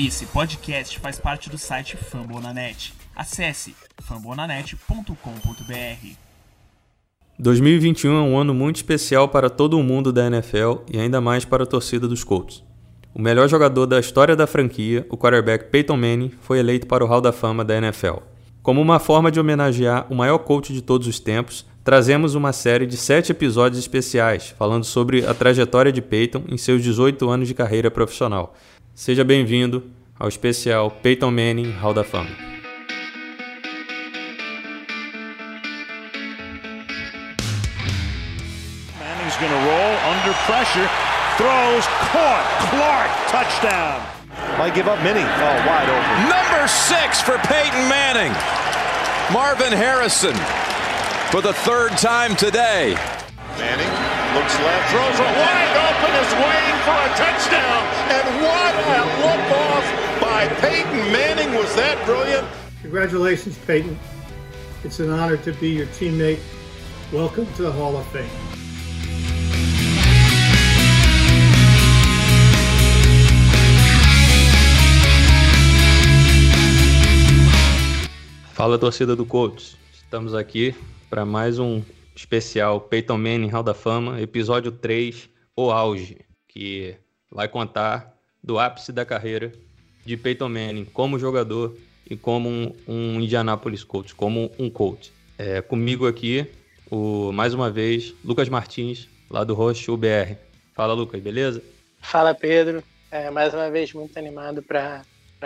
Esse podcast faz parte do site Fambonanet. Acesse fambonanet.com.br. 2021 é um ano muito especial para todo o mundo da NFL e ainda mais para a torcida dos Colts. O melhor jogador da história da franquia, o quarterback Peyton Manning, foi eleito para o Hall da Fama da NFL. Como uma forma de homenagear o maior coach de todos os tempos, trazemos uma série de sete episódios especiais falando sobre a trajetória de Peyton em seus 18 anos de carreira profissional. Seja bem-vindo ao especial Peyton Manning Hall da Fama. Manning's going to roll under pressure, throws, caught, Clark, touchdown. Might give up many. Oh, wide open. Number six for Peyton Manning. Marvin Harrison for the third time today. Manning looks left, Throws it wide open, is waiting for a touchdown. And what a look off by Peyton Manning. Was that brilliant? Congratulations, Peyton. It's an honor to be your teammate. Welcome to the Hall of Fame. Fala torcida do Colts, estamos aqui para mais um especial Peyton Manning Hall da Fama, episódio 3, O Auge, que vai contar do ápice da carreira de Peyton Manning como jogador e como um, um Indianapolis Colts, como um Colt. É, comigo aqui, o, mais uma vez, Lucas Martins, lá do Roche UBR. Fala, Lucas, beleza? Fala Pedro, é, mais uma vez muito animado para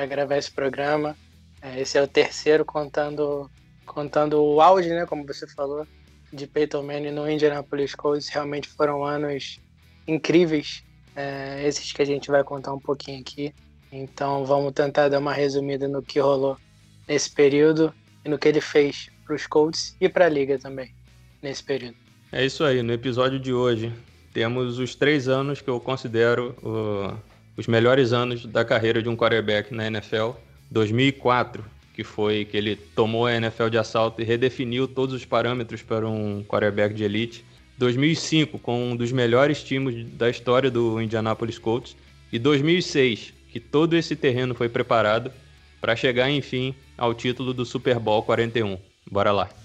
gravar esse programa. É, esse é o terceiro contando, contando o auge, né, como você falou, de Peyton Manning no Indianapolis Colts. Realmente foram anos incríveis, é, esses que a gente vai contar um pouquinho aqui. Então vamos tentar dar uma resumida no que rolou nesse período e no que ele fez para os Colts e para a liga também nesse período. É isso aí, no episódio de hoje temos os três anos que eu considero uh, os melhores anos da carreira de um quarterback na NFL. 2004, que foi que ele tomou a NFL de assalto e redefiniu todos os parâmetros para um quarterback de elite. 2005, com um dos melhores times da história do Indianapolis Colts. E 2006, que todo esse terreno foi preparado para chegar, enfim, ao título do Super Bowl 41. Bora lá.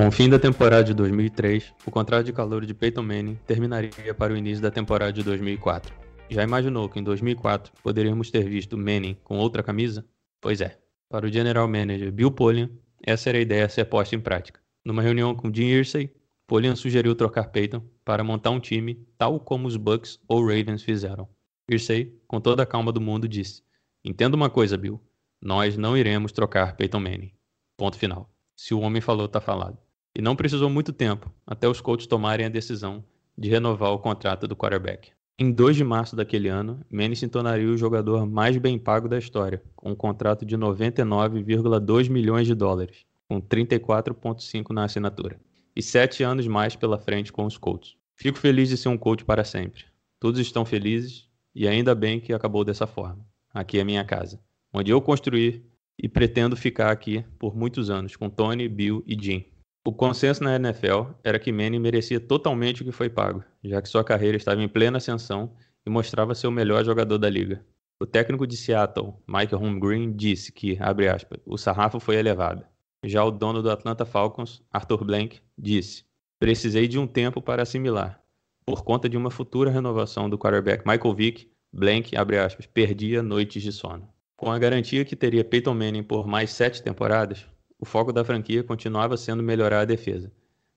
Com o fim da temporada de 2003, o contrato de calor de Peyton Manning terminaria para o início da temporada de 2004. Já imaginou que em 2004 poderíamos ter visto Manning com outra camisa? Pois é. Para o general manager Bill Polian, essa era a ideia a ser posta em prática. Numa reunião com Jim Irsay, Polian sugeriu trocar Peyton para montar um time tal como os Bucks ou Ravens fizeram. Irsay, com toda a calma do mundo, disse: Entenda uma coisa, Bill. Nós não iremos trocar Peyton Manning. Ponto final. Se o homem falou, tá falado. E não precisou muito tempo até os Colts tomarem a decisão de renovar o contrato do quarterback. Em 2 de março daquele ano, Manning se tornaria o jogador mais bem pago da história, com um contrato de 99,2 milhões de dólares, com 34,5 na assinatura, e sete anos mais pela frente com os Colts. Fico feliz de ser um coach para sempre. Todos estão felizes e ainda bem que acabou dessa forma. Aqui é minha casa, onde eu construí e pretendo ficar aqui por muitos anos com Tony, Bill e Jim. O consenso na NFL era que Manning merecia totalmente o que foi pago, já que sua carreira estava em plena ascensão e mostrava ser o melhor jogador da liga. O técnico de Seattle, Mike Holmgren, disse que, aspas, o sarrafo foi elevado. Já o dono do Atlanta Falcons, Arthur Blank, disse: Precisei de um tempo para assimilar. Por conta de uma futura renovação do quarterback Michael Vick, Blank, aspas, perdia noites de sono. Com a garantia que teria Peyton Manning por mais sete temporadas, o foco da franquia continuava sendo melhorar a defesa,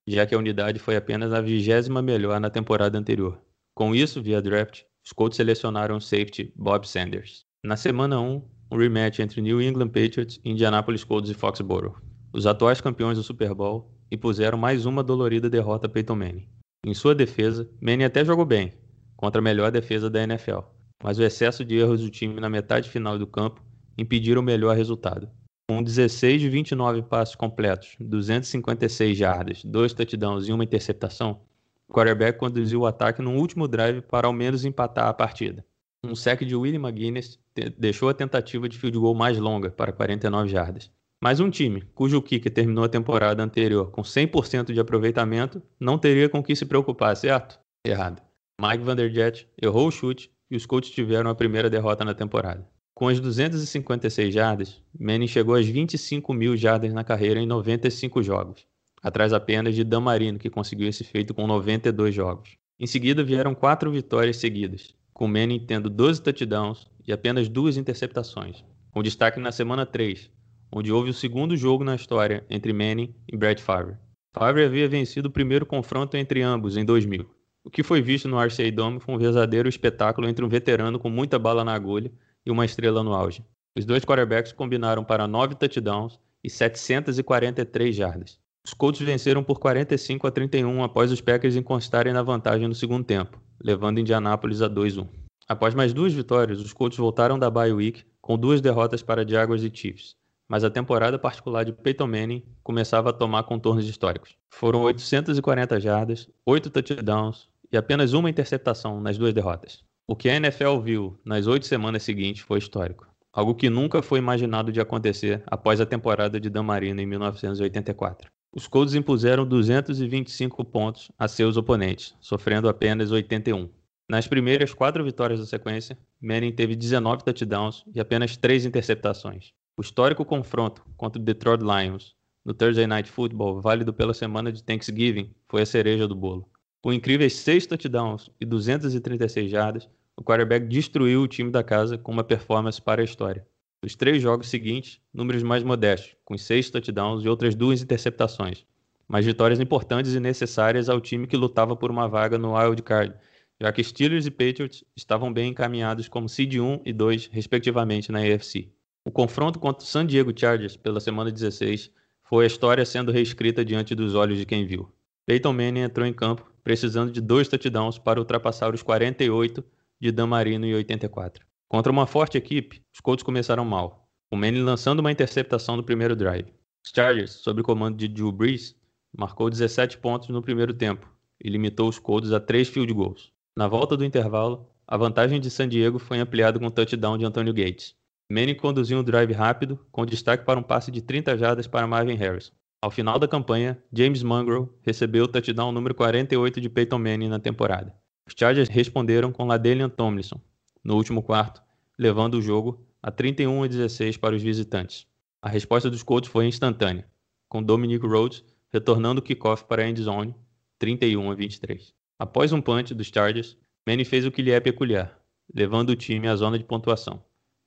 já que a unidade foi apenas a vigésima melhor na temporada anterior. Com isso, via draft, os Colts selecionaram o safety Bob Sanders. Na semana 1, um rematch entre New England Patriots, Indianapolis Colts e Foxborough, os atuais campeões do Super Bowl, impuseram mais uma dolorida derrota a Peyton Manning. Em sua defesa, Manning até jogou bem, contra a melhor defesa da NFL, mas o excesso de erros do time na metade final do campo impediram o melhor resultado. Com 16 de 29 passes completos, 256 jardas, dois touchdowns e uma interceptação, O quarterback conduziu o ataque no último drive para ao menos empatar a partida. Um sec de Willie McGuinness deixou a tentativa de field goal mais longa, para 49 jardas. Mas um time cujo kicker terminou a temporada anterior com 100% de aproveitamento não teria com que se preocupar, certo? Errado. Mike Vanderjet errou o chute e os Colts tiveram a primeira derrota na temporada. Com as 256 jardas, Manning chegou às 25 mil jardas na carreira em 95 jogos, atrás apenas de Dan Marino, que conseguiu esse feito com 92 jogos. Em seguida vieram quatro vitórias seguidas, com Manning tendo 12 touchdowns e apenas duas interceptações, com destaque na semana 3, onde houve o segundo jogo na história entre Manning e Brett Favre. Favre havia vencido o primeiro confronto entre ambos em 2000. O que foi visto no RCA Dome foi um verdadeiro espetáculo entre um veterano com muita bala na agulha e uma estrela no auge. Os dois quarterbacks combinaram para nove touchdowns e 743 jardas. Os Colts venceram por 45 a 31 após os Packers encostarem na vantagem no segundo tempo, levando Indianápolis a 2-1. Após mais duas vitórias, os Colts voltaram da bye week com duas derrotas para Jaguars e Chiefs mas a temporada particular de Peyton Manning começava a tomar contornos históricos. Foram 840 jardas, 8 touchdowns e apenas uma interceptação nas duas derrotas. O que a NFL viu nas oito semanas seguintes foi histórico, algo que nunca foi imaginado de acontecer após a temporada de Dan Marino em 1984. Os Colts impuseram 225 pontos a seus oponentes, sofrendo apenas 81. Nas primeiras quatro vitórias da sequência, Manning teve 19 touchdowns e apenas três interceptações. O histórico confronto contra o Detroit Lions no Thursday Night Football, válido pela semana de Thanksgiving, foi a cereja do bolo. Com incríveis seis touchdowns e 236 jardas, o quarterback destruiu o time da casa com uma performance para a história. Nos três jogos seguintes, números mais modestos, com seis touchdowns e outras duas interceptações, mas vitórias importantes e necessárias ao time que lutava por uma vaga no wild card, já que Steelers e Patriots estavam bem encaminhados como seed 1 e 2, respectivamente, na AFC. O confronto contra o San Diego Chargers pela semana 16 foi a história sendo reescrita diante dos olhos de quem viu. Peyton Manning entrou em campo precisando de dois touchdowns para ultrapassar os 48 de Dan Marino em 84. Contra uma forte equipe, os Colts começaram mal, o Manning lançando uma interceptação no primeiro drive. Os Chargers, sob o comando de Drew Brees, marcou 17 pontos no primeiro tempo e limitou os Colts a três field goals. Na volta do intervalo, a vantagem de San Diego foi ampliada com o touchdown de Antonio Gates. Manning conduziu um drive rápido, com destaque para um passe de 30 jardas para Marvin Harrison. Ao final da campanha, James Monroe recebeu o touchdown número 48 de Peyton Manning na temporada. Os Chargers responderam com LaDainian Tomlinson no último quarto, levando o jogo a 31 a 16 para os visitantes. A resposta dos Colts foi instantânea, com Dominic Rhodes retornando o kickoff para a end zone, 31 a 23. Após um punch dos Chargers, Manning fez o que lhe é peculiar, levando o time à zona de pontuação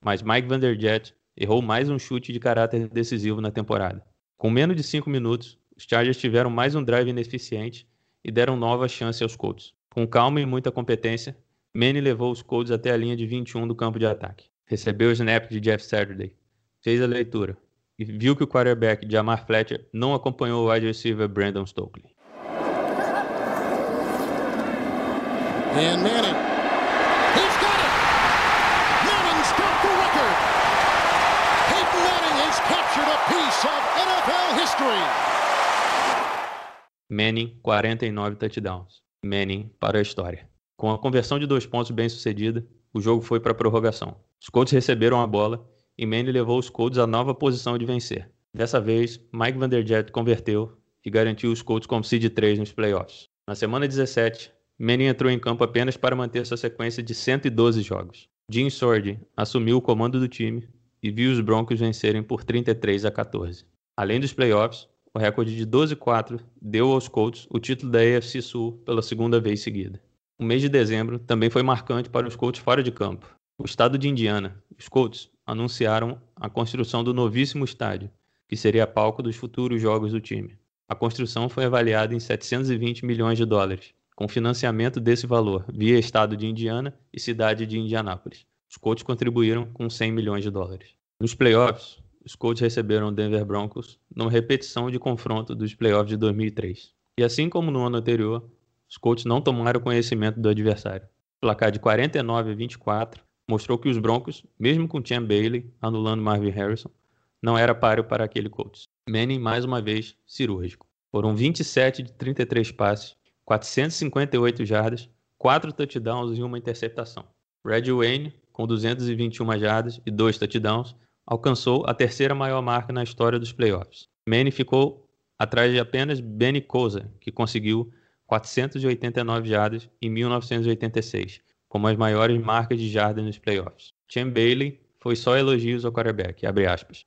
mas Mike Vanderjet errou mais um chute de caráter decisivo na temporada. Com menos de 5 minutos, os Chargers tiveram mais um drive ineficiente e deram nova chance aos Colts. Com calma e muita competência, Manny levou os Colts até a linha de 21 do campo de ataque. Recebeu o snap de Jeff Saturday, fez a leitura e viu que o quarterback Jamar Fletcher não acompanhou o wide receiver Brandon Stokely. And Manning Manning, 49 touchdowns. Manning para a história. Com a conversão de dois pontos bem sucedida, o jogo foi para a prorrogação. Os Colts receberam a bola e Manning levou os Colts à nova posição de vencer. Dessa vez, Mike Vanderjet converteu e garantiu os Colts como seed 3 nos playoffs. Na semana 17, Manning entrou em campo apenas para manter sua sequência de 112 jogos. Jim Sordi assumiu o comando do time e viu os Broncos vencerem por 33 a 14. Além dos playoffs, o recorde de 12-4 deu aos Colts o título da AFC Sul pela segunda vez seguida. O mês de dezembro também foi marcante para os Colts fora de campo. O estado de Indiana, os Colts, anunciaram a construção do novíssimo estádio, que seria palco dos futuros jogos do time. A construção foi avaliada em 720 milhões de dólares, com financiamento desse valor via estado de Indiana e cidade de Indianápolis. Os Colts contribuíram com 100 milhões de dólares. Nos playoffs, os Colts receberam o Denver Broncos numa repetição de confronto dos playoffs de 2003. E assim como no ano anterior, os Colts não tomaram conhecimento do adversário. O placar de 49 a 24 mostrou que os Broncos, mesmo com Champ Bailey anulando Marvin Harrison, não era páreo para aquele Colts. Manning mais uma vez cirúrgico. Foram 27 de 33 passes 458 jardas, 4 touchdowns e uma interceptação. Red Wayne, com 221 jardas e 2 touchdowns, alcançou a terceira maior marca na história dos playoffs. Manning ficou atrás de apenas Benny Kosar, que conseguiu 489 jardas em 1986, como as maiores marcas de jardas nos playoffs. Chan Bailey foi só elogios ao quarterback.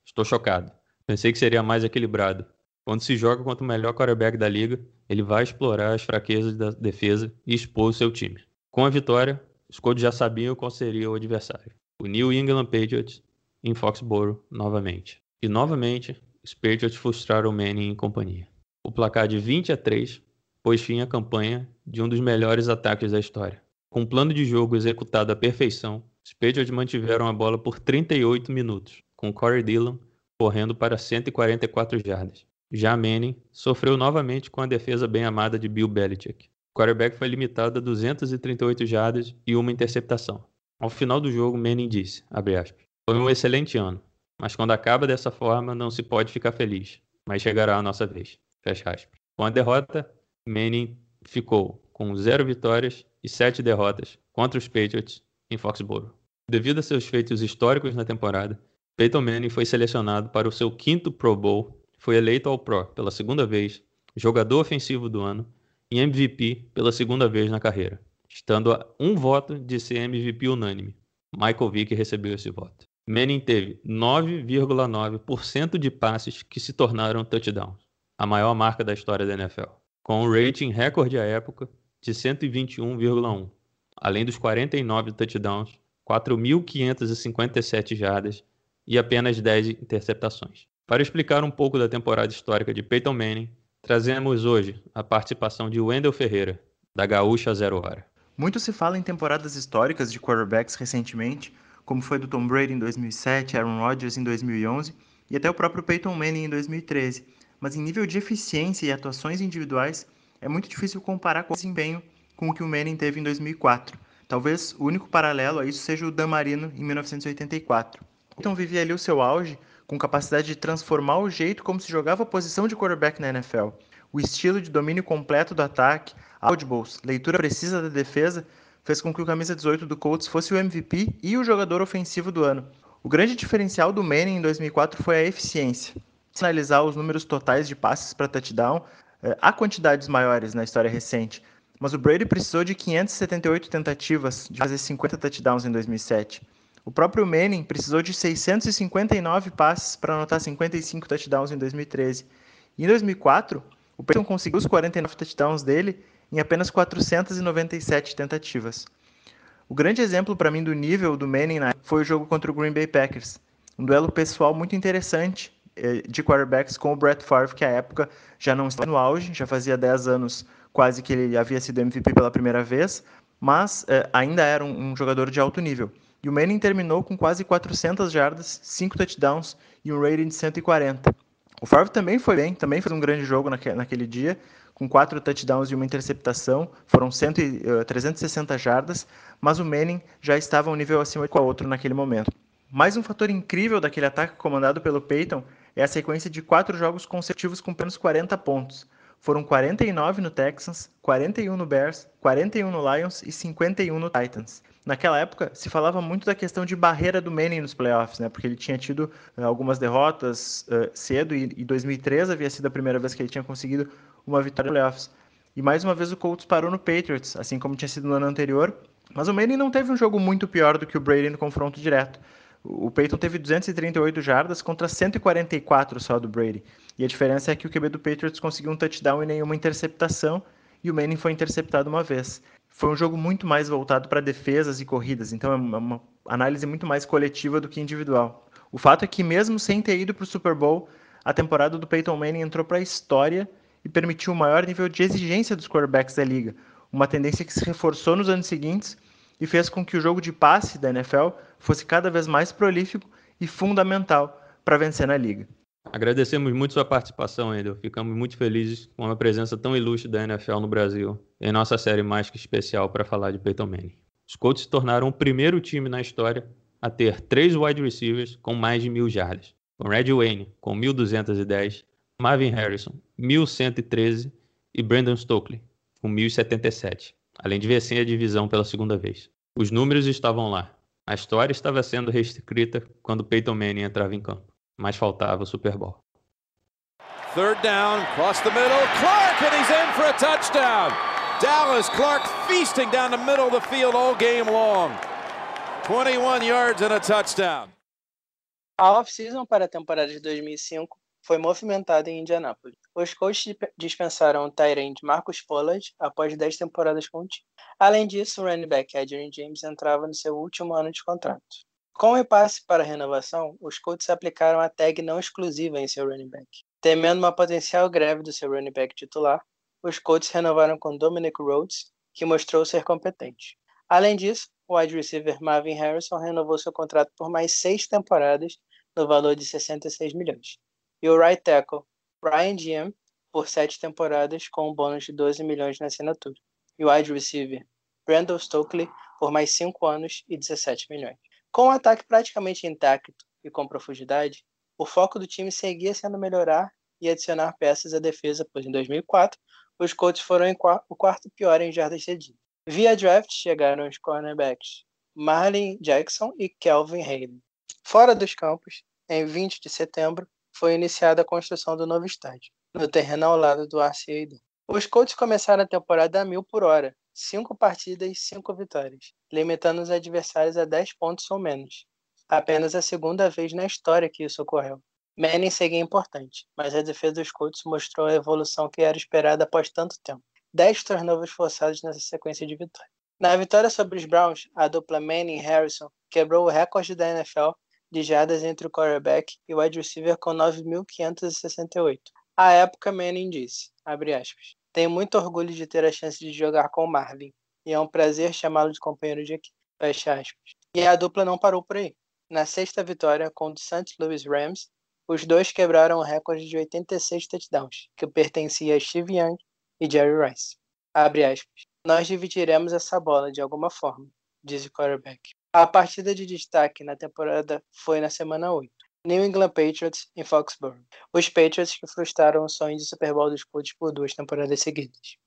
Estou chocado. Pensei que seria mais equilibrado. Quando se joga contra o melhor quarterback da liga, ele vai explorar as fraquezas da defesa e expor o seu time. Com a vitória, os Colts já sabiam qual seria o adversário. O New England Patriots em Foxborough novamente. E novamente, Patriots frustraram Manning em companhia. O placar de 20 a 3 pôs fim à campanha de um dos melhores ataques da história. Com um plano de jogo executado à perfeição, os Patriots mantiveram a bola por 38 minutos, com Corey Dillon correndo para 144 jardas. Já Manning sofreu novamente com a defesa bem amada de Bill Belichick. O quarterback foi limitado a 238 jardas e uma interceptação. Ao final do jogo, Manning disse, aspas, foi um excelente ano, mas quando acaba dessa forma não se pode ficar feliz, mas chegará a nossa vez. Fecha aspas. Com a derrota, Manning ficou com zero vitórias e sete derrotas contra os Patriots em Foxborough. Devido a seus feitos históricos na temporada, Peyton Manning foi selecionado para o seu quinto Pro Bowl foi eleito ao Pro pela segunda vez, jogador ofensivo do ano e MVP pela segunda vez na carreira, estando a um voto de ser MVP unânime. Michael Vick recebeu esse voto. Manning teve 9,9% de passes que se tornaram touchdowns, a maior marca da história da NFL, com um rating recorde à época de 121,1, além dos 49 touchdowns, 4.557 jardas e apenas 10 interceptações. Para explicar um pouco da temporada histórica de Peyton Manning, trazemos hoje a participação de Wendell Ferreira, da Gaúcha Zero Hora. Muito se fala em temporadas históricas de quarterbacks recentemente, como foi do Tom Brady em 2007, Aaron Rodgers em 2011 e até o próprio Peyton Manning em 2013. Mas em nível de eficiência e atuações individuais, é muito difícil comparar com o desempenho com o que o Manning teve em 2004. Talvez o único paralelo a isso seja o Dan Marino em 1984. Então vivia ali o seu auge com capacidade de transformar o jeito como se jogava a posição de quarterback na NFL. O estilo de domínio completo do ataque, audibles, leitura precisa da defesa, fez com que o camisa 18 do Colts fosse o MVP e o jogador ofensivo do ano. O grande diferencial do Manning em 2004 foi a eficiência. Se analisar os números totais de passes para touchdown, eh, há quantidades maiores na história recente, mas o Brady precisou de 578 tentativas de fazer 50 touchdowns em 2007. O próprio Manning precisou de 659 passes para anotar 55 touchdowns em 2013. E em 2004, o Peyton conseguiu os 49 touchdowns dele em apenas 497 tentativas. O grande exemplo para mim do nível do Manning foi o jogo contra o Green Bay Packers. Um duelo pessoal muito interessante eh, de quarterbacks com o Brett Favre, que à época já não estava no auge, já fazia 10 anos quase que ele havia sido MVP pela primeira vez, mas eh, ainda era um, um jogador de alto nível. E o Manning terminou com quase 400 jardas, 5 touchdowns e um rating de 140. O Favre também foi bem, também fez um grande jogo naquele dia, com 4 touchdowns e uma interceptação, foram 100, uh, 360 jardas, mas o Manning já estava um nível acima do outro naquele momento. Mais um fator incrível daquele ataque comandado pelo Peyton é a sequência de quatro jogos consecutivos com menos 40 pontos. Foram 49 no Texans, 41 no Bears, 41 no Lions e 51 no Titans. Naquela época, se falava muito da questão de barreira do Manning nos playoffs, né? porque ele tinha tido uh, algumas derrotas uh, cedo e, e 2013 havia sido a primeira vez que ele tinha conseguido uma vitória nos playoffs. E mais uma vez o Colts parou no Patriots, assim como tinha sido no ano anterior. Mas o Manning não teve um jogo muito pior do que o Brady no confronto direto. O Peyton teve 238 jardas contra 144 só do Brady. E a diferença é que o QB do Patriots conseguiu um touchdown e nenhuma interceptação, e o Manning foi interceptado uma vez. Foi um jogo muito mais voltado para defesas e corridas, então é uma análise muito mais coletiva do que individual. O fato é que, mesmo sem ter ido para o Super Bowl, a temporada do Peyton Manning entrou para a história e permitiu o maior nível de exigência dos quarterbacks da liga, uma tendência que se reforçou nos anos seguintes e fez com que o jogo de passe da NFL fosse cada vez mais prolífico e fundamental para vencer na liga. Agradecemos muito sua participação, Endel. Ficamos muito felizes com a presença tão ilustre da NFL no Brasil, em nossa série mais que especial para falar de Peyton Manning. Os Colts se tornaram o primeiro time na história a ter três wide receivers com mais de mil jardas, com Red Wayne com 1.210, Marvin Harrison 1.113 e Brandon Stokely com 1.077, além de vencer a divisão pela segunda vez. Os números estavam lá. A história estava sendo reescrita quando Peyton Manning entrava em campo, mas faltava o Super Bowl. Third down, across the middle. Clark, and he's in for a touchdown. Dallas Clark feasting down the middle of the field all game long. 21 yards and a touchdown. A off-season para a temporada de 2005 foi movimentada em Indianápolis. Os Colts dispensaram o Tyrant Marcus Pollard após 10 temporadas com o time. Além disso, o running back Adrian James entrava no seu último ano de contrato. Com o repasse para a renovação, os Colts aplicaram a tag não exclusiva em seu running back. Temendo uma potencial greve do seu running back titular, os Colts renovaram com Dominic Rhodes, que mostrou ser competente. Além disso, o wide receiver Marvin Harrison renovou seu contrato por mais seis temporadas, no valor de 66 milhões. E o right tackle Ryan Diem por sete temporadas, com um bônus de 12 milhões na assinatura. E o wide receiver Brandon Stokely por mais cinco anos e 17 milhões. Com o ataque praticamente intacto e com profundidade, o foco do time seguia sendo melhorar e adicionar peças à defesa, pois em 2004 os Colts foram o quarto pior em jardas cedidas. Via draft chegaram os cornerbacks Marlin Jackson e Kelvin Haley. Fora dos campos, em 20 de setembro, foi iniciada a construção do novo estádio, no terreno ao lado do RCA. Os Colts começaram a temporada a mil por hora, cinco partidas, cinco vitórias, limitando os adversários a 10 pontos ou menos, apenas a segunda vez na história que isso ocorreu. Manning seguia importante, mas a defesa dos Colts mostrou a evolução que era esperada após tanto tempo. Dez turnovers forçados nessa sequência de vitórias. Na vitória sobre os Browns, a dupla Manning-Harrison quebrou o recorde da NFL de jardas entre o quarterback e o wide receiver com 9.568. À época, Manning disse, aspas, tenho muito orgulho de ter a chance de jogar com o Marvin, e é um prazer chamá-lo de companheiro de equipe, fecha aspas. E a dupla não parou por aí. Na sexta vitória contra o St. Louis Rams, os dois quebraram o recorde de 86 touchdowns, que pertencia a Steve Young e Jerry Rice. Abre aspas. Nós dividiremos essa bola de alguma forma, diz o quarterback. A partida de destaque na temporada foi na semana 8. New England Patriots em Foxborough. Os Patriots que frustraram o sonho de Super Bowl dos Colts por duas temporadas seguidas.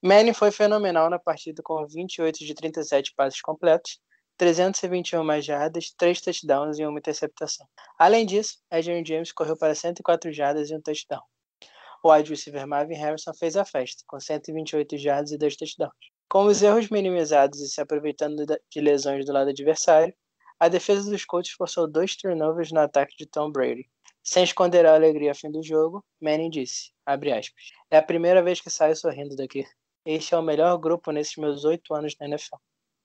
Manning foi fenomenal na partida com 28 de 37 passes completos, 321 mais jardas, 3 touchdowns e uma interceptação. Além disso, Adrian James correu para 104 jardas e um touchdown. O wide receiver Marvin Harrison fez a festa, com 128 jardas e 2 touchdowns. Com os erros minimizados e se aproveitando de lesões do lado adversário, a defesa dos Colts forçou dois turnovers no ataque de Tom Brady. Sem esconder a alegria ao fim do jogo, Manning disse, aspas, é a primeira vez que saio sorrindo daqui. Este é o melhor grupo nesses meus oito anos na NFL.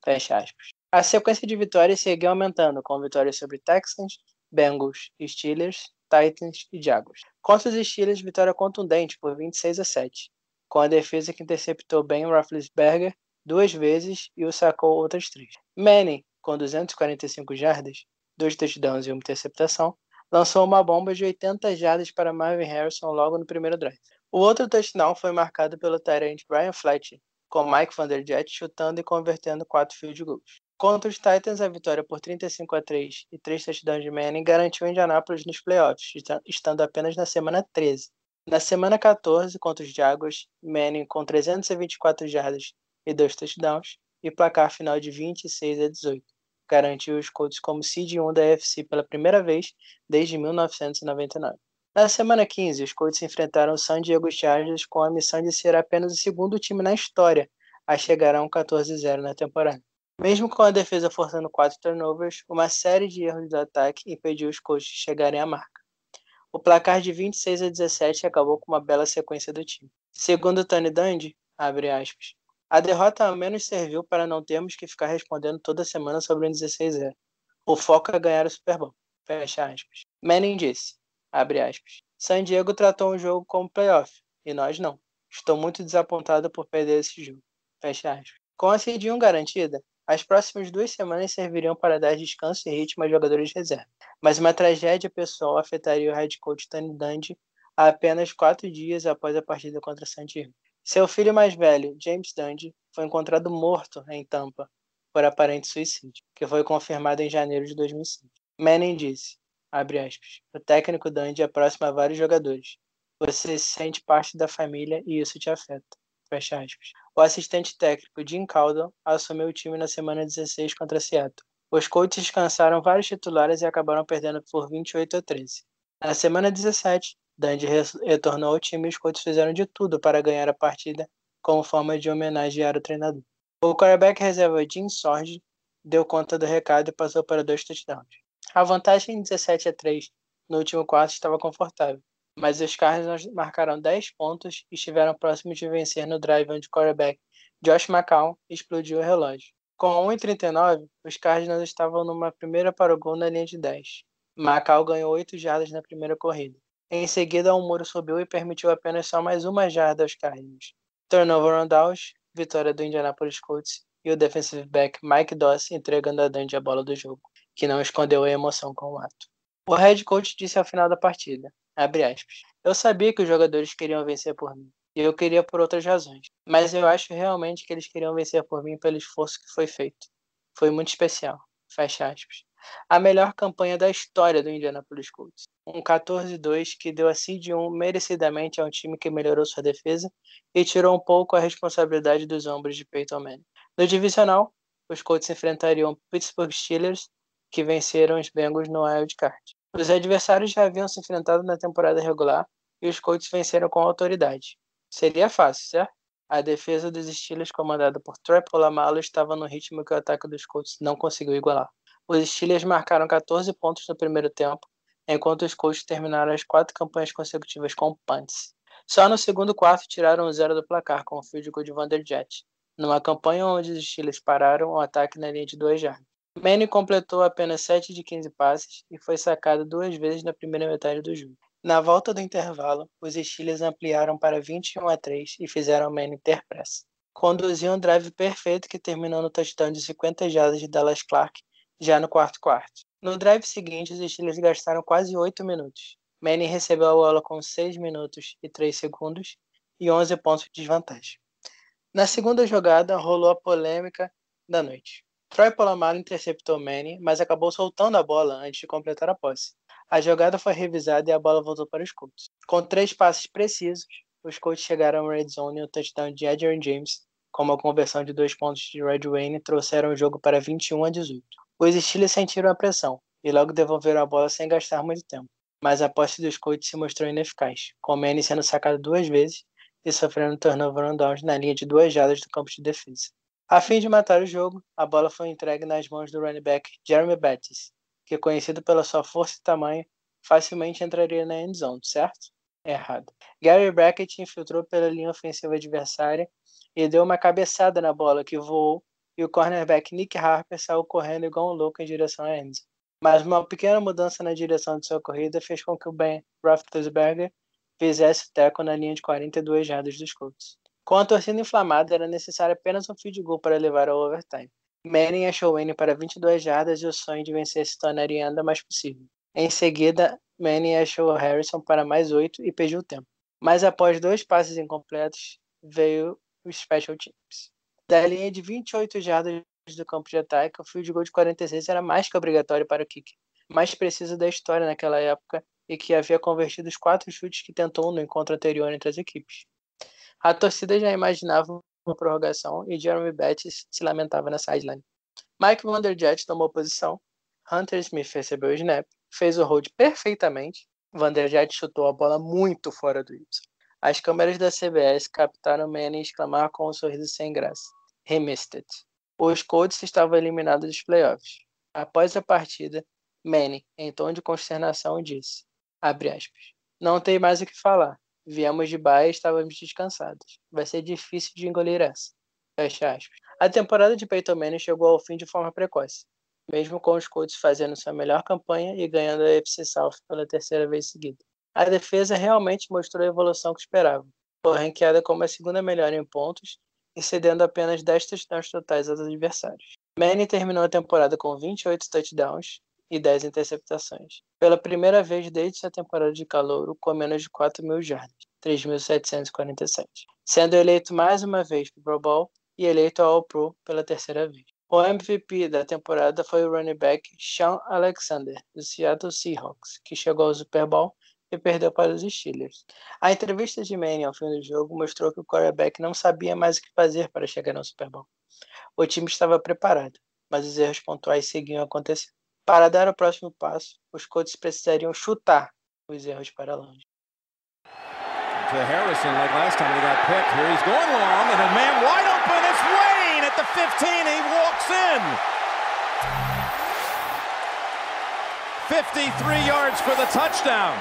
Fecha aspas. A sequência de vitórias seguiu aumentando, com vitórias sobre Texans, Bengals, Steelers, Titans e Jaguars. Contra os Steelers, vitória contundente por 26 a 7, com a defesa que interceptou Ben Roethlisberger duas vezes e o sacou outras três. Manning, com 245 jardas, dois touchdowns e uma interceptação, lançou uma bomba de 80 jardas para Marvin Harrison logo no primeiro drive. O outro touchdown foi marcado pelo Tyrant Brian Fletcher, com Mike Vanderjagt chutando e convertendo quatro field goals. Contra os Titans, a vitória por 35 a 3 e 3 touchdowns de Manning garantiu Indianapolis nos playoffs, estando apenas na semana 13. Na semana 14, contra os Jaguars, Manning com 324 jardas e 2 touchdowns e placar final de 26 a 18, garantiu os Colts como seed 1 da AFC pela primeira vez desde 1999. Na semana 15, os Colts enfrentaram o San Diego Chargers com a missão de ser apenas o segundo time na história a chegar a um 14-0 na temporada. Mesmo com a defesa forçando quatro turnovers, uma série de erros do ataque impediu os coaches de chegarem à marca. O placar de 26 a 17 acabou com uma bela sequência do time. Segundo Tony Dungy, abre aspas, a derrota ao menos serviu para não termos que ficar respondendo toda semana sobre o 16-0. O foco é ganhar o Super Bowl. Fecha aspas. Manning disse, abre aspas, San Diego tratou o jogo como playoff, e nós não. Estou muito desapontado por perder esse jogo. Fecha aspas. Com a 1 garantida, as próximas duas semanas serviriam para dar descanso e ritmo aos jogadores de reserva, mas uma tragédia pessoal afetaria o head coach Tony Dungy apenas quatro dias após a partida contra Santiago. Seu filho mais velho, James Dungy, foi encontrado morto em Tampa por aparente suicídio, que foi confirmado em janeiro de 2005. Manning disse, aspas, o técnico Dungy é próximo a vários jogadores. Você se sente parte da família e isso te afeta. Fecha aspas. O assistente técnico Jim Caldwell assumiu o time na semana 16 contra Seattle. Os Colts descansaram vários titulares e acabaram perdendo por 28 a 13. Na semana 17, Dandy retornou ao time e os Colts fizeram de tudo para ganhar a partida como forma de homenagear o treinador. O quarterback reserva Jim Sorge deu conta do recado e passou para dois touchdowns. A vantagem em 17 a 3 no último quarto estava confortável, mas os Cardinals marcaram 10 pontos e estiveram próximos de vencer no drive onde o quarterback Josh McCown explodiu o relógio. Com 1,39, os Cardinals estavam numa primeira para o gol na linha de 10. McCown ganhou 8 jardas na primeira corrida. Em seguida, um muro subiu e permitiu apenas só mais uma jarda aos Cardinals. Turnover on downs, vitória do Indianapolis Colts e o defensive back Mike Doss entregando a Dundee a bola do jogo, que não escondeu a emoção com o ato. O head coach disse ao final da partida, aspas, eu sabia que os jogadores queriam vencer por mim, e eu queria por outras razões, mas eu acho realmente que eles queriam vencer por mim pelo esforço que foi feito. Foi muito especial, fecha aspas. A melhor campanha da história do Indianapolis Colts. Um 14-2 que deu a seed 1 merecidamente a um time que melhorou sua defesa e tirou um pouco a responsabilidade dos ombros de Peyton Manning. No divisional, os Colts enfrentariam Pittsburgh Steelers, que venceram os Bengals no Wild Card. Os adversários já haviam se enfrentado na temporada regular e os Colts venceram com autoridade. Seria fácil, certo? A defesa dos Steelers, comandada por Troy Polamalu, estava no ritmo que o ataque dos Colts não conseguiu igualar. Os Steelers marcaram 14 pontos no primeiro tempo, enquanto os Colts terminaram as quatro campanhas consecutivas com punts. Só no segundo quarto tiraram o zero do placar com o field goal de Vanderjet, numa campanha onde os Steelers pararam o ataque na linha de duas jardas. Manning completou apenas 7 de 15 passes e foi sacado duas vezes na primeira metade do jogo. Na volta do intervalo, os Steelers ampliaram para 21 a 3 e fizeram Manning ter pressa. Conduziu um drive perfeito que terminou no touchdown de 50 jardas de Dallas Clark já no quarto quarto. No drive seguinte, os Steelers gastaram quase 8 minutos. Manning recebeu a bola com 6 minutos e 3 segundos e 11 pontos de desvantagem. Na segunda jogada, rolou a polêmica da noite. Troy Polamalu interceptou Manning, mas acabou soltando a bola antes de completar a posse. A jogada foi revisada e a bola voltou para os Colts. Com três passes precisos, os Colts chegaram ao red zone e o touchdown de Adrian James, com uma conversão de dois pontos de Red Wayne, trouxeram o jogo para 21 a 18. Os Steelers sentiram a pressão e logo devolveram a bola sem gastar muito tempo, mas a posse dos Colts se mostrou ineficaz, com Manning sendo sacado duas vezes e sofrendo turnover on downs na linha de duas jardas do campo de defesa. A fim de matar o jogo, a bola foi entregue nas mãos do running back Jeremy Bettis, que conhecido pela sua força e tamanho, facilmente entraria na end zone, certo? Errado. Gary Brackett infiltrou pela linha ofensiva adversária e deu uma cabeçada na bola que voou e o cornerback Nick Harper saiu correndo igual um louco em direção à end zone. Mas uma pequena mudança na direção de sua corrida fez com que o Ben Roethlisberger fizesse o teco na linha de 42 jardas dos Colts. Com a torcida inflamada, era necessário apenas um field goal para levar ao overtime. Manning achou Wayne para 22 jardas e o sonho de vencer se tornaria ainda mais possível. Em seguida, Manning achou Harrison para mais 8 e pediu tempo. Mas após dois passes incompletos, veio o Special Teams. Da linha de 28 jardas do campo de ataque, o field goal de 46 era mais que obrigatório para o kicker, mais preciso da história naquela época e que havia convertido os quatro chutes que tentou no encontro anterior entre as equipes. A torcida já imaginava uma prorrogação e Jeremy Betts se lamentava na sideline. Mike Vanderjet tomou posição, Hunter Smith recebeu o snap, fez o hold perfeitamente. Vanderjet chutou a bola muito fora do Y. As câmeras da CBS captaram Manning exclamar com um sorriso sem graça. He missed it. Os Colts estavam eliminados dos playoffs. Após a partida, Manning, em tom de consternação, disse, aspas, não tem mais o que falar. Viemos de baixo e estávamos descansados. Vai ser difícil de engolir essa. Fecha aspas. A temporada de Peyton Manning chegou ao fim de forma precoce, mesmo com os Colts fazendo sua melhor campanha e ganhando a FC South pela terceira vez seguida. A defesa realmente mostrou a evolução que esperava, foi ranqueada como a segunda melhor em pontos e cedendo apenas 10 touchdowns totais aos adversários. Manning terminou a temporada com 28 touchdowns e 10 interceptações. Pela primeira vez desde sua temporada de calouro, com menos de 4 mil jardas, 3.747, sendo eleito mais uma vez para o Pro Bowl e eleito ao All-Pro pela terceira vez. O MVP da temporada foi o running back Sean Alexander, do Seattle Seahawks, que chegou ao Super Bowl e perdeu para os Steelers. A entrevista de Manning ao fim do jogo mostrou que o quarterback não sabia mais o que fazer para chegar ao Super Bowl. O time estava preparado, mas os erros pontuais seguiam acontecendo. Para dar o próximo passo, os Colts precisariam chutar os erros para longe. To Harrison, like last time he got picked. Here he's going long, and a man wide open. It's Wayne at the 15. He walks in. 53 yards for the touchdown.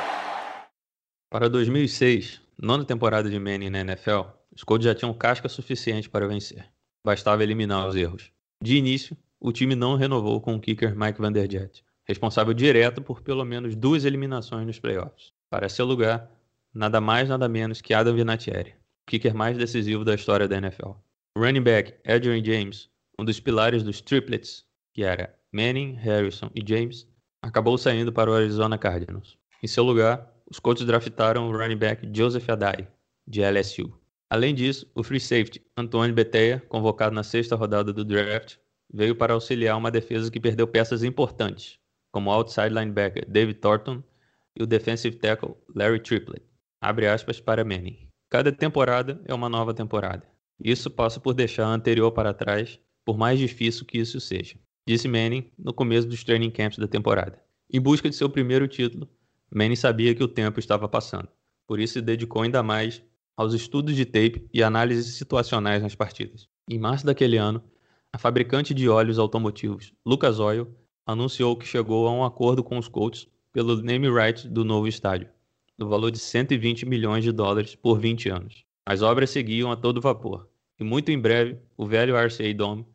Para 2006, nona temporada de Manning na NFL, os Colts já tinham casca suficiente para vencer. Bastava eliminar os erros. De início, o time não renovou com o kicker Mike Vanderjagt, responsável direto por pelo menos duas eliminações nos playoffs. Para seu lugar, nada mais nada menos que Adam Vinatieri, o kicker mais decisivo da história da NFL. O running back Adrian James, um dos pilares dos triplets, que era Manning, Harrison e James, acabou saindo para o Arizona Cardinals. Em seu lugar, os Colts draftaram o running back Joseph Adai, de LSU. Além disso, o free safety Antônio Beteia, convocado na sexta rodada do draft, veio para auxiliar uma defesa que perdeu peças importantes, como o outside linebacker David Thornton e o defensive tackle Larry Triplett abre aspas para Manning. Cada temporada é uma nova temporada. Isso passa por deixar a anterior para trás, por mais difícil que isso seja, disse Manning no começo dos training camps da temporada. Em busca de seu primeiro título, Manning sabia que o tempo estava passando, por isso se dedicou ainda mais aos estudos de tape e análises situacionais nas partidas. Em março daquele ano, a fabricante de óleos automotivos Lucas Oil anunciou que chegou a um acordo com os Colts pelo name right do novo estádio no valor de 120 milhões de dólares por 20 anos. As obras seguiam a todo vapor, e muito em breve o velho RCA Dome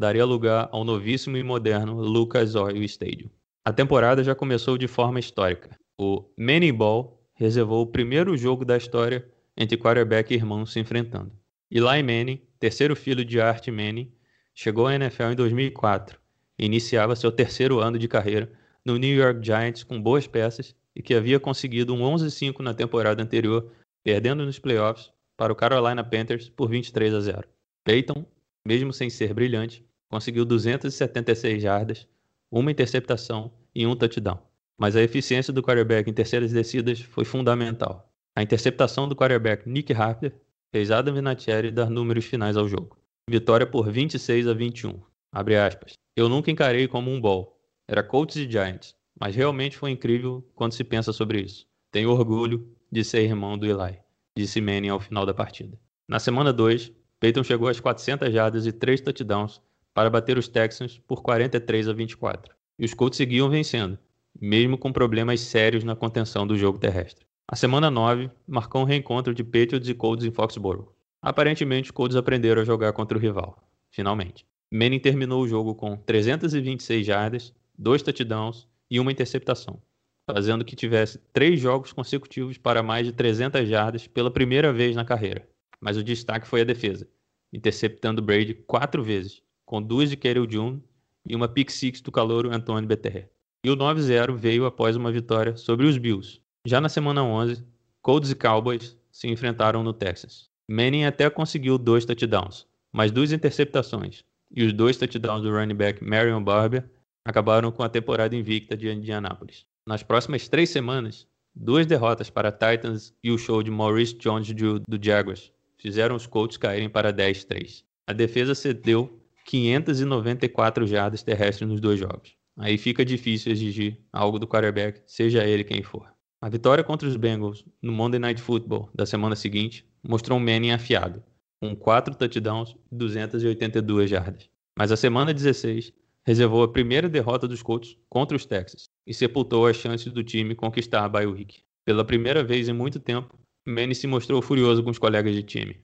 daria lugar ao novíssimo e moderno Lucas Oil Stadium. A temporada já começou de forma histórica. O Manning Ball reservou o primeiro jogo da história entre quarterback e irmão se enfrentando. Eli Manning, terceiro filho de Art Manning, chegou à NFL em 2004 e iniciava seu terceiro ano de carreira no New York Giants com boas peças e que havia conseguido um 11-5 na temporada anterior, perdendo nos playoffs para o Carolina Panthers por 23 a 0. Peyton, mesmo sem ser brilhante, conseguiu 276 jardas, uma interceptação e um touchdown. Mas a eficiência do quarterback em terceiras descidas foi fundamental. A interceptação do quarterback Nick Harper fez Adam Vinatieri dar números finais ao jogo. Vitória por 26 a 21. Abre aspas. Eu nunca encarei como um ball. Era Colts e Giants. Mas realmente foi incrível quando se pensa sobre isso. Tenho orgulho de ser irmão do Eli, disse Manning ao final da partida. Na semana 2, Peyton chegou às 400 jardas e 3 touchdowns para bater os Texans por 43 a 24. E os Colts seguiam vencendo, mesmo com problemas sérios na contenção do jogo terrestre. A semana 9 marcou um reencontro de Patriots e Colts em Foxborough. Aparentemente, Colts aprenderam a jogar contra o rival, finalmente. Manning terminou o jogo com 326 jardas, 2 touchdowns e uma interceptação, fazendo que tivesse três jogos consecutivos para mais de 300 jardas pela primeira vez na carreira. Mas o destaque foi a defesa, interceptando Brady quatro vezes, com duas de Kerry June e uma pick six do calouro Antônio Beterre. E o 9-0 veio após uma vitória sobre os Bills. Já na semana 11, Colts e Cowboys se enfrentaram no Texas. Manning até conseguiu dois touchdowns, mas duas interceptações, e os dois touchdowns do running back Marion Barber acabaram com a temporada invicta de Indianápolis. Nas próximas três semanas, duas derrotas para Titans e o show de Maurice Jones do, Jaguars fizeram os Colts caírem para 10-3. A defesa cedeu 594 jardas terrestres nos dois jogos. Aí fica difícil exigir algo do quarterback, seja ele quem for. A vitória contra os Bengals no Monday Night Football da semana seguinte mostrou um Manning afiado, com 4 touchdowns e 282 jardas. Mas a semana 16 reservou a primeira derrota dos Colts contra os Texas e sepultou as chances do time conquistar a bye week. Pela primeira vez em muito tempo, Manny se mostrou furioso com os colegas de time.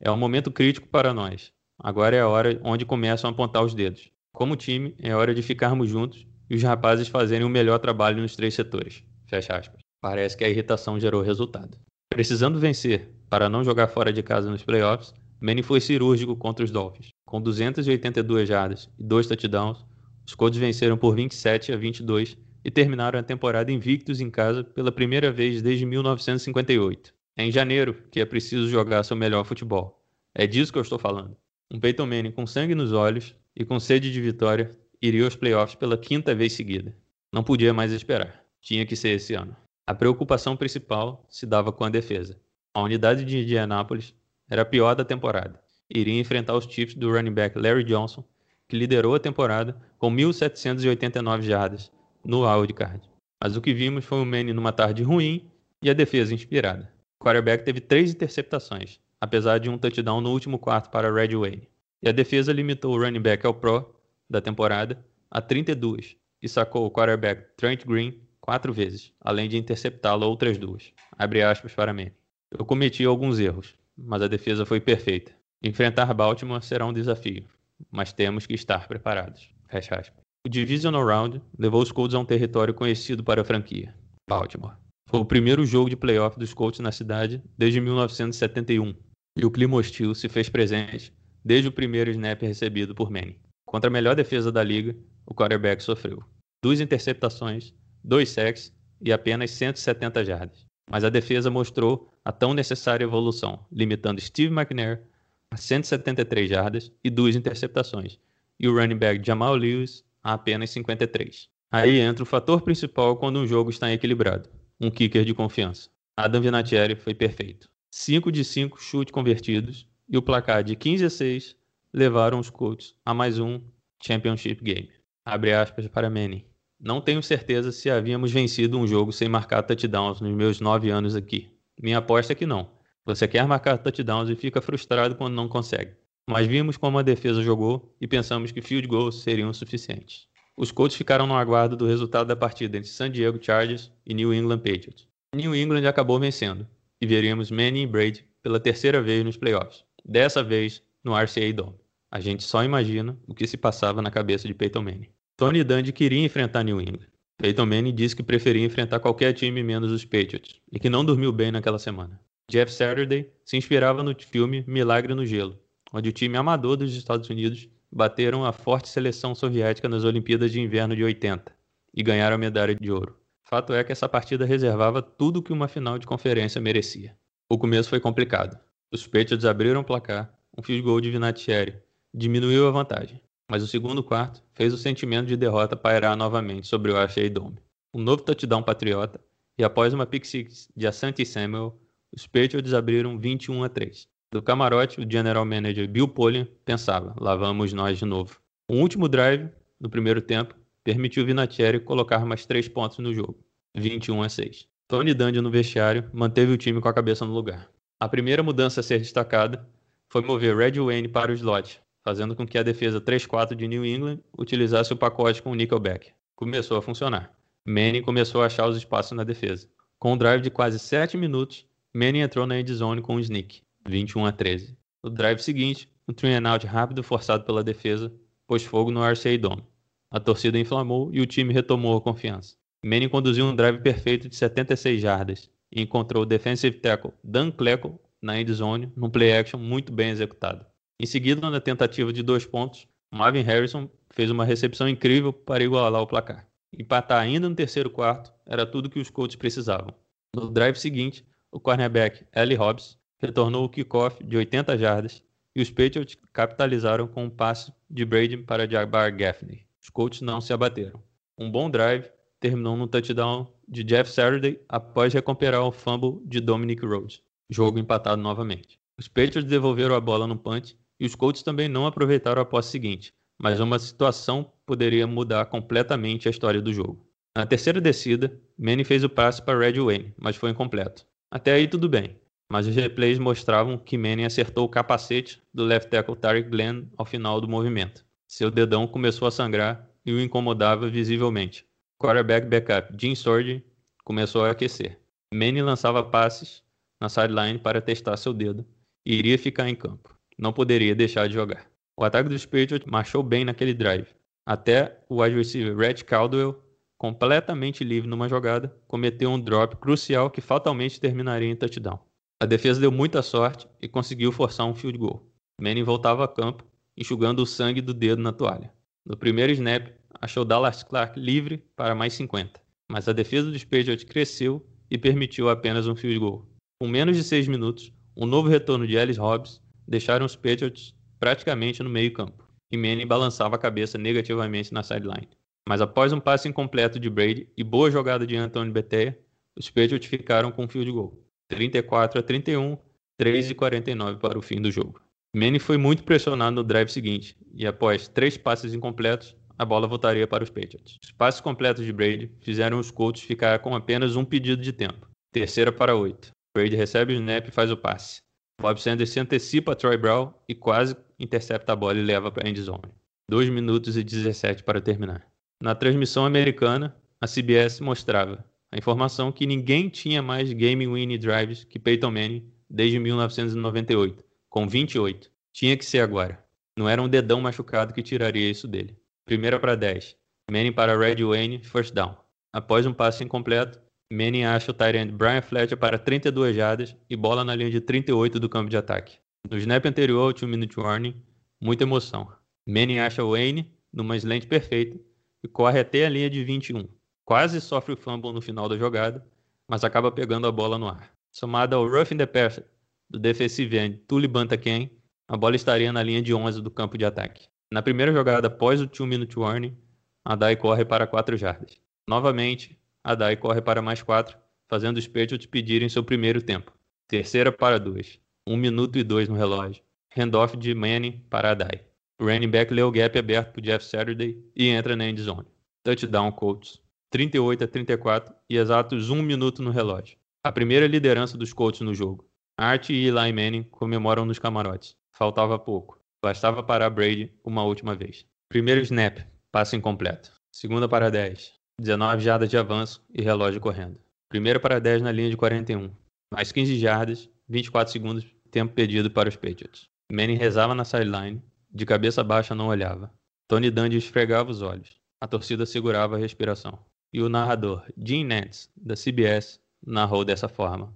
É um momento crítico para nós. Agora é a hora onde começam a apontar os dedos. Como time, é hora de ficarmos juntos e os rapazes fazerem o melhor trabalho nos três setores. Fecha aspas. Parece que a irritação gerou resultado. Precisando vencer para não jogar fora de casa nos playoffs, Manny foi cirúrgico contra os Dolphins. Com 282 jardas e dois touchdowns, os Colts venceram por 27 a 22 e terminaram a temporada invictos em casa pela primeira vez desde 1958. É em janeiro que é preciso jogar seu melhor futebol. É disso que eu estou falando. Um Peyton Manning com sangue nos olhos e com sede de vitória iria aos playoffs pela quinta vez seguida. Não podia mais esperar. Tinha que ser esse ano. A preocupação principal se dava com a defesa. A unidade de Indianápolis era a pior da temporada. Iria enfrentar os Chiefs do running back Larry Johnson, que liderou a temporada com 1.789 jardas no wildcard. Mas o que vimos foi o Manning numa tarde ruim e a defesa inspirada. O quarterback teve três interceptações, apesar de um touchdown no último quarto para Red Wayne. E a defesa limitou o running back ao pro da temporada a 32 e sacou o quarterback Trent Green quatro vezes, além de interceptá-lo outras duas. Abre aspas para mim. Eu cometi alguns erros, mas a defesa foi perfeita. Enfrentar Baltimore será um desafio, mas temos que estar preparados. Fecha aspas. O Divisional Round levou os Colts a um território conhecido para a franquia, Baltimore. Foi o primeiro jogo de playoff dos Colts na cidade desde 1971, e o clima hostil se fez presente desde o primeiro snap recebido por Manning. Contra a melhor defesa da liga, o quarterback sofreu duas interceptações, dois sacks e apenas 170 jardas. Mas a defesa mostrou a tão necessária evolução, limitando Steve McNair a 173 jardas e duas interceptações, e o running back Jamal Lewis a apenas 53. Aí entra o fator principal quando um jogo está equilibrado, um kicker de confiança. Adam Vinatieri foi perfeito. 5 de 5 chutes convertidos e o placar de 15 a 6 levaram os Colts a mais um Championship Game. Abre aspas para Manning. Não tenho certeza se havíamos vencido um jogo sem marcar touchdowns nos meus nove anos aqui. Minha aposta é que não. Você quer marcar touchdowns e fica frustrado quando não consegue. Mas vimos como a defesa jogou e pensamos que field goals seriam suficientes. Os Colts ficaram no aguardo do resultado da partida entre San Diego Chargers e New England Patriots. New England acabou vencendo e veríamos Manning e Brady pela terceira vez nos playoffs. Dessa vez no RCA Dome. A gente só imagina o que se passava na cabeça de Peyton Manning. Tony Dungy queria enfrentar New England. Peyton Manning disse que preferia enfrentar qualquer time menos os Patriots e que não dormiu bem naquela semana. Jeff Saturday se inspirava no filme Milagre no Gelo, onde o time amador dos Estados Unidos bateram a forte seleção soviética nas Olimpíadas de Inverno de 80 e ganharam a medalha de ouro. Fato é que essa partida reservava tudo que uma final de conferência merecia. O começo foi complicado. Os Patriots abriram o placar, um field goal de Vinatieri diminuiu a vantagem mas o segundo quarto fez o sentimento de derrota pairar novamente sobre o Ashley Dome. Um novo touchdown patriota e após uma pick six de Asante Samuel, os Patriots abriram 21 a 3. Do camarote, o general manager Bill Polian pensava: lá vamos nós de novo. Um último drive, no primeiro tempo, permitiu Vinatieri colocar mais três pontos no jogo, 21 a 6. Tony Dungy no vestiário manteve o time com a cabeça no lugar. A primeira mudança a ser destacada foi mover Red Wayne para o slot, fazendo com que a defesa 3-4 de New England utilizasse o pacote com o Nickelback. Começou a funcionar. Manning começou a achar os espaços na defesa. Com um drive de quase 7 minutos, Manning entrou na endzone com um sneak, 21 a 13. No drive seguinte, um three and out rápido forçado pela defesa pôs fogo no RCA Dome. A torcida inflamou e o time retomou a confiança. Manning conduziu um drive perfeito de 76 jardas e encontrou o defensive tackle Dan Klecko na endzone num play action muito bem executado. Em seguida, na tentativa de dois pontos, Marvin Harrison fez uma recepção incrível para igualar o placar. Empatar ainda no terceiro quarto era tudo que os Colts precisavam. No drive seguinte, o cornerback Ellie Hobbs retornou o kickoff de 80 jardas e os Patriots capitalizaram com um passe de Brady para Jabbar Gaffney. Os Colts não se abateram. Um bom drive terminou no touchdown de Jeff Saturday após recuperar o fumble de Dominic Rhodes. Jogo empatado novamente. Os Patriots devolveram a bola no punch e os Colts também não aproveitaram a posse seguinte, mas uma situação poderia mudar completamente a história do jogo. Na terceira descida, Manning fez o passe para Red Wayne, mas foi incompleto. Até aí tudo bem, mas os replays mostravam que Manning acertou o capacete do left tackle Tarek Glenn ao final do movimento. Seu dedão começou a sangrar e o incomodava visivelmente. Quarterback backup Jim Sorge começou a aquecer. Manning lançava passes na sideline para testar seu dedo e iria ficar em campo não poderia deixar de jogar. O ataque dos Patriots marchou bem naquele drive, até o wide receiver Red Caldwell, completamente livre numa jogada, cometeu um drop crucial que fatalmente terminaria em touchdown. A defesa deu muita sorte e conseguiu forçar um field goal. Manning voltava a campo, enxugando o sangue do dedo na toalha. No primeiro snap, achou Dallas Clark livre para mais 50, mas a defesa dos Patriots cresceu e permitiu apenas um field goal. Com menos de 6 minutos, um novo retorno de Ellis Hobbs deixaram os Patriots praticamente no meio-campo, e Manning balançava a cabeça negativamente na sideline. Mas após um passe incompleto de Brady e boa jogada de Anthony Betea, os Patriots ficaram com um field goal. 34 a 31, 3 e 49 para o fim do jogo. Manning foi muito pressionado no drive seguinte e após três passes incompletos, a bola voltaria para os Patriots. Os passes completos de Brady fizeram os Colts ficar com apenas um pedido de tempo. Terceira para oito. Brady recebe o snap e faz o passe. Bob Sanders se antecipa a Troy Brown e quase intercepta a bola e leva para a endzone. 2 minutos e 17 para terminar. Na transmissão americana, a CBS mostrava a informação que ninguém tinha mais game-winning drives que Peyton Manning desde 1998, com 28. Tinha que ser agora. Não era um dedão machucado que tiraria isso dele. Primeira para 10. Manning para Red Wayne, first down. Após um passe incompleto, Manning acha o end Brian Fletcher para 32 jardas e bola na linha de 38 do campo de ataque. No snap anterior ao 2 minute warning, muita emoção. Manning acha Wayne numa slant perfeita e corre até a linha de 21. Quase sofre o fumble no final da jogada, mas acaba pegando a bola no ar. Somada ao roughing the passer do defensive end Tully Bantaken, a bola estaria na linha de 11 do campo de ataque. Na primeira jogada após o 2 minute warning, Adai corre para 4 jardas. Novamente, Adai corre para mais 4, fazendo os Patriots pedirem seu primeiro tempo. Terceira para 2. 1 minuto e 2 no relógio. Handoff de Manning para Adai. O running back lê o gap aberto para Jeff Saturday e entra na end zone. Touchdown Colts. 38 a 34 e exatos 1 minuto no relógio. A primeira liderança dos Colts no jogo. Art e Eli Manning comemoram nos camarotes. Faltava pouco. Bastava parar Brady uma última vez. Primeiro snap, passe incompleto. Segunda para 10. 19 jardas de avanço e relógio correndo. Primeiro para 10 na linha de 41. Mais 15 jardas, 24 segundos, tempo pedido para os Patriots. Manning rezava na sideline, de cabeça baixa não olhava. Tony Dungy esfregava os olhos. A torcida segurava a respiração. E o narrador, Jim Nantz, da CBS, narrou dessa forma.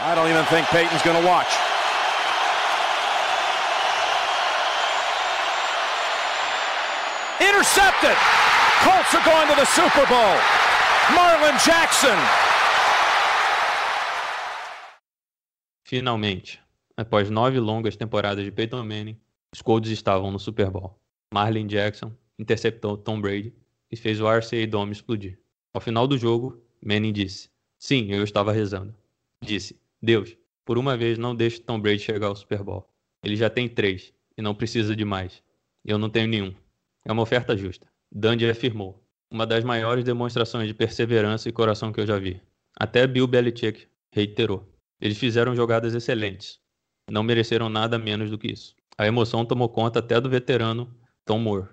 I don't even think Peyton's to watch. Intercepted! Colts are going to the Super Bowl. Marlon Jackson. Finalmente, após nove longas temporadas de Peyton Manning, os Colts estavam no Super Bowl. Marlon Jackson interceptou Tom Brady e fez o RCA Dome explodir. Ao final do jogo, Manning disse: Sim, eu estava rezando. Disse: Deus, por uma vez não deixe Tom Brady chegar ao Super Bowl. Ele já tem três e não precisa de mais. Eu não tenho nenhum. É uma oferta justa. Dundee afirmou. Uma das maiores demonstrações de perseverança e coração que eu já vi. Até Bill Belichick reiterou. Eles fizeram jogadas excelentes. Não mereceram nada menos do que isso. A emoção tomou conta até do veterano Tom Moore,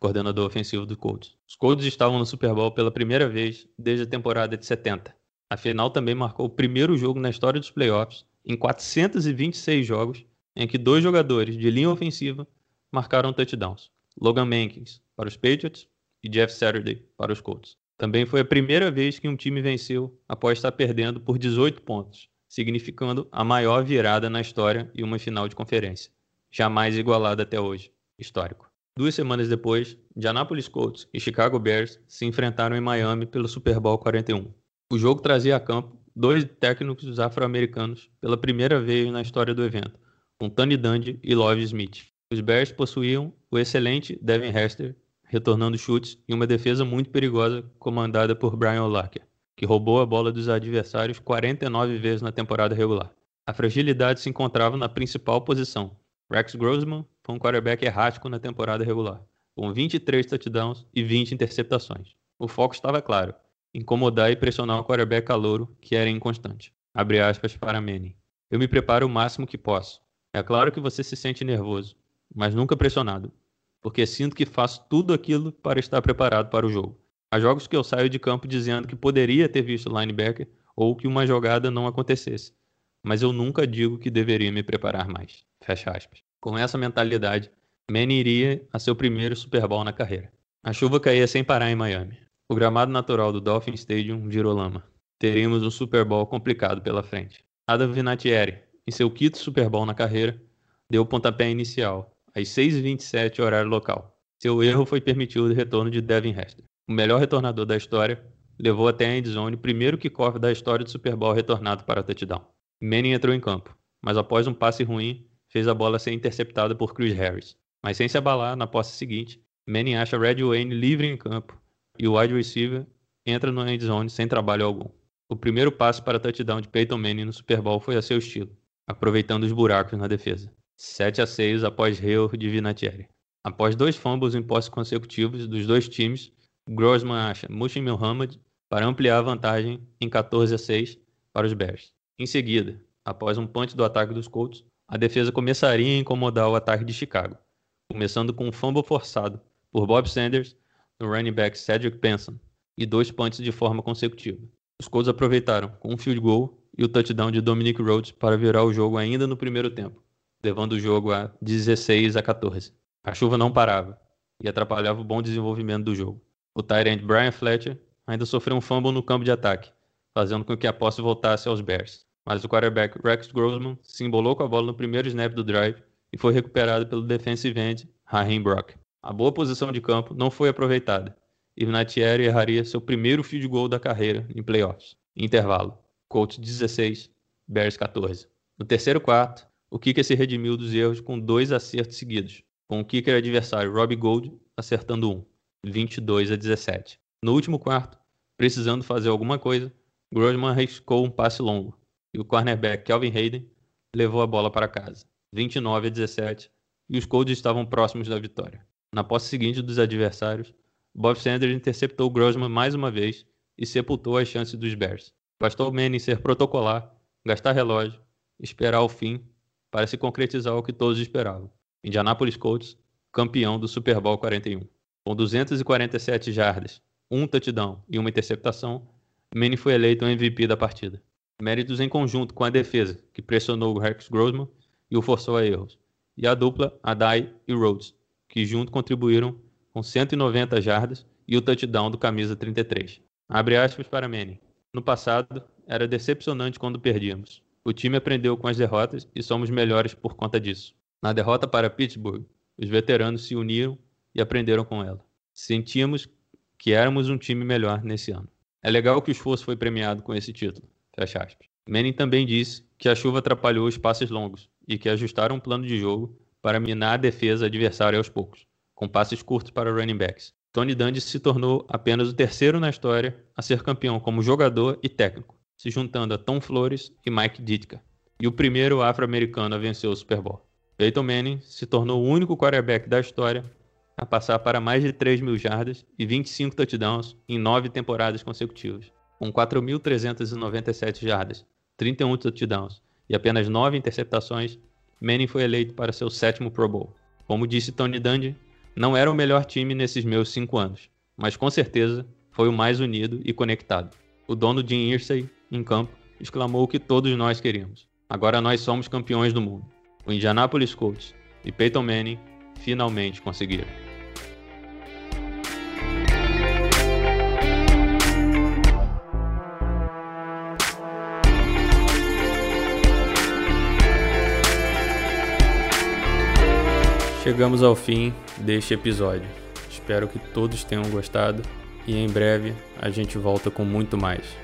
coordenador ofensivo do Colts. Os Colts estavam no Super Bowl pela primeira vez desde a temporada de 70. A final também marcou o primeiro jogo na história dos playoffs, em 426 jogos, em que dois jogadores de linha ofensiva marcaram touchdowns. Logan Mankins para os Patriots e Jeff Saturday para os Colts. Também foi a primeira vez que um time venceu após estar perdendo por 18 pontos, significando a maior virada na história e uma final de conferência, jamais igualada até hoje, histórico. Duas semanas depois, Indianapolis Colts e Chicago Bears se enfrentaram em Miami pelo Super Bowl 41. O jogo trazia a campo dois técnicos afro-americanos pela primeira vez na história do evento, com Tony Dungy e Love Smith. Os Bears possuíam o excelente Devin Hester, retornando chutes, e uma defesa muito perigosa comandada por Brian O'Larker, que roubou a bola dos adversários 49 vezes na temporada regular. A fragilidade se encontrava na principal posição. Rex Grossman foi um quarterback errático na temporada regular, com 23 touchdowns e 20 interceptações. O foco estava claro: incomodar e pressionar o quarterback calouro, que era inconstante. Abre aspas para Manning. Eu me preparo o máximo que posso. É claro que você se sente nervoso, mas nunca pressionado, porque sinto que faço tudo aquilo para estar preparado para o jogo. Há jogos que eu saio de campo dizendo que poderia ter visto linebacker ou que uma jogada não acontecesse, mas eu nunca digo que deveria me preparar mais. Fecha aspas. Com essa mentalidade, Manny iria a seu primeiro Super Bowl na carreira. A chuva caía sem parar em Miami. O gramado natural do Dolphin Stadium virou lama. Teríamos um Super Bowl complicado pela frente. Adam Vinatieri, em seu quinto Super Bowl na carreira, deu o pontapé inicial, às 6h27 horário local. Seu erro foi permitir o retorno de Devin Hester. O melhor retornador da história levou até a endzone o primeiro kickoff da história do Super Bowl retornado para touchdown. Manning entrou em campo, mas após um passe ruim, fez a bola ser interceptada por Chris Harris. Mas sem se abalar, na posse seguinte, Manning acha Red Wayne livre em campo e o wide receiver entra no end zone sem trabalho algum. O primeiro passo para touchdown de Peyton Manning no Super Bowl foi a seu estilo, aproveitando os buracos na defesa. 7 a 6 após erro de Vinatieri. Após dois fumbles em posse consecutivos dos dois times, Grossman acha Mushin Muhammad para ampliar a vantagem em 14 a 6 para os Bears. Em seguida, após um punch do ataque dos Colts, a defesa começaria a incomodar o ataque de Chicago, começando com um fumble forçado por Bob Sanders no running back Cedric Benson e dois punts de forma consecutiva. Os Colts aproveitaram com um field goal e o touchdown de Dominic Rhodes para virar o jogo ainda no primeiro tempo, levando o jogo a 16 a 14. A chuva não parava e atrapalhava o bom desenvolvimento do jogo. O tight Brian Fletcher ainda sofreu um fumble no campo de ataque, fazendo com que a posse voltasse aos Bears. Mas o quarterback Rex Grossman se embolou com a bola no primeiro snap do drive e foi recuperado pelo defensive end Raheem Brock. A boa posição de campo não foi aproveitada e Vinatieri erraria seu primeiro field goal da carreira em playoffs. Intervalo. Colts 16, Bears 14. No terceiro quarto, o kicker se redimiu dos erros com dois acertos seguidos, com o kicker adversário Robbie Gold acertando um. 22 a 17. No último quarto, precisando fazer alguma coisa, Grossman arriscou um passe longo e o cornerback Kelvin Hayden levou a bola para casa. 29 a 17 e os Colts estavam próximos da vitória. Na posse seguinte dos adversários, Bob Sanders interceptou Grossman mais uma vez e sepultou as chances dos Bears. Bastou Manning ser protocolar, gastar relógio, esperar o fim para se concretizar o que todos esperavam. Indianapolis Colts, campeão do Super Bowl 41. Com 247 jardas, um touchdown e uma interceptação, Manning foi eleito MVP da partida. Méritos em conjunto com a defesa, que pressionou o Rex Grossman e o forçou a erros, e a dupla Adai e Rhodes, que junto contribuíram com 190 jardas e o touchdown do camisa 33. Abre aspas para Manning. No passado, era decepcionante quando perdíamos. O time aprendeu com as derrotas e somos melhores por conta disso. Na derrota para Pittsburgh, os veteranos se uniram e aprenderam com ela. Sentimos que éramos um time melhor nesse ano. É legal que o esforço foi premiado com esse título. Fecha aspas. Manning também disse que a chuva atrapalhou os passes longos e que ajustaram o plano de jogo para minar a defesa adversária aos poucos, com passes curtos para running backs. Tony Dungy se tornou apenas o terceiro na história a ser campeão como jogador e técnico, se juntando a Tom Flores e Mike Ditka, e o primeiro afro-americano a vencer o Super Bowl. Peyton Manning se tornou o único quarterback da história a passar para mais de 3 mil jardas e 25 touchdowns em nove temporadas consecutivas. Com 4.397 jardas, 31 touchdowns e apenas 9 interceptações, Manning foi eleito para seu sétimo Pro Bowl. Como disse Tony Dungy, não era o melhor time nesses meus cinco anos, mas com certeza foi o mais unido e conectado. O dono Jim Irsay, em campo, exclamou o que todos nós queríamos. Agora nós somos campeões do mundo. O Indianapolis Colts e Peyton Manning finalmente conseguiram. Chegamos ao fim deste episódio. Espero que todos tenham gostado e em breve a gente volta com muito mais.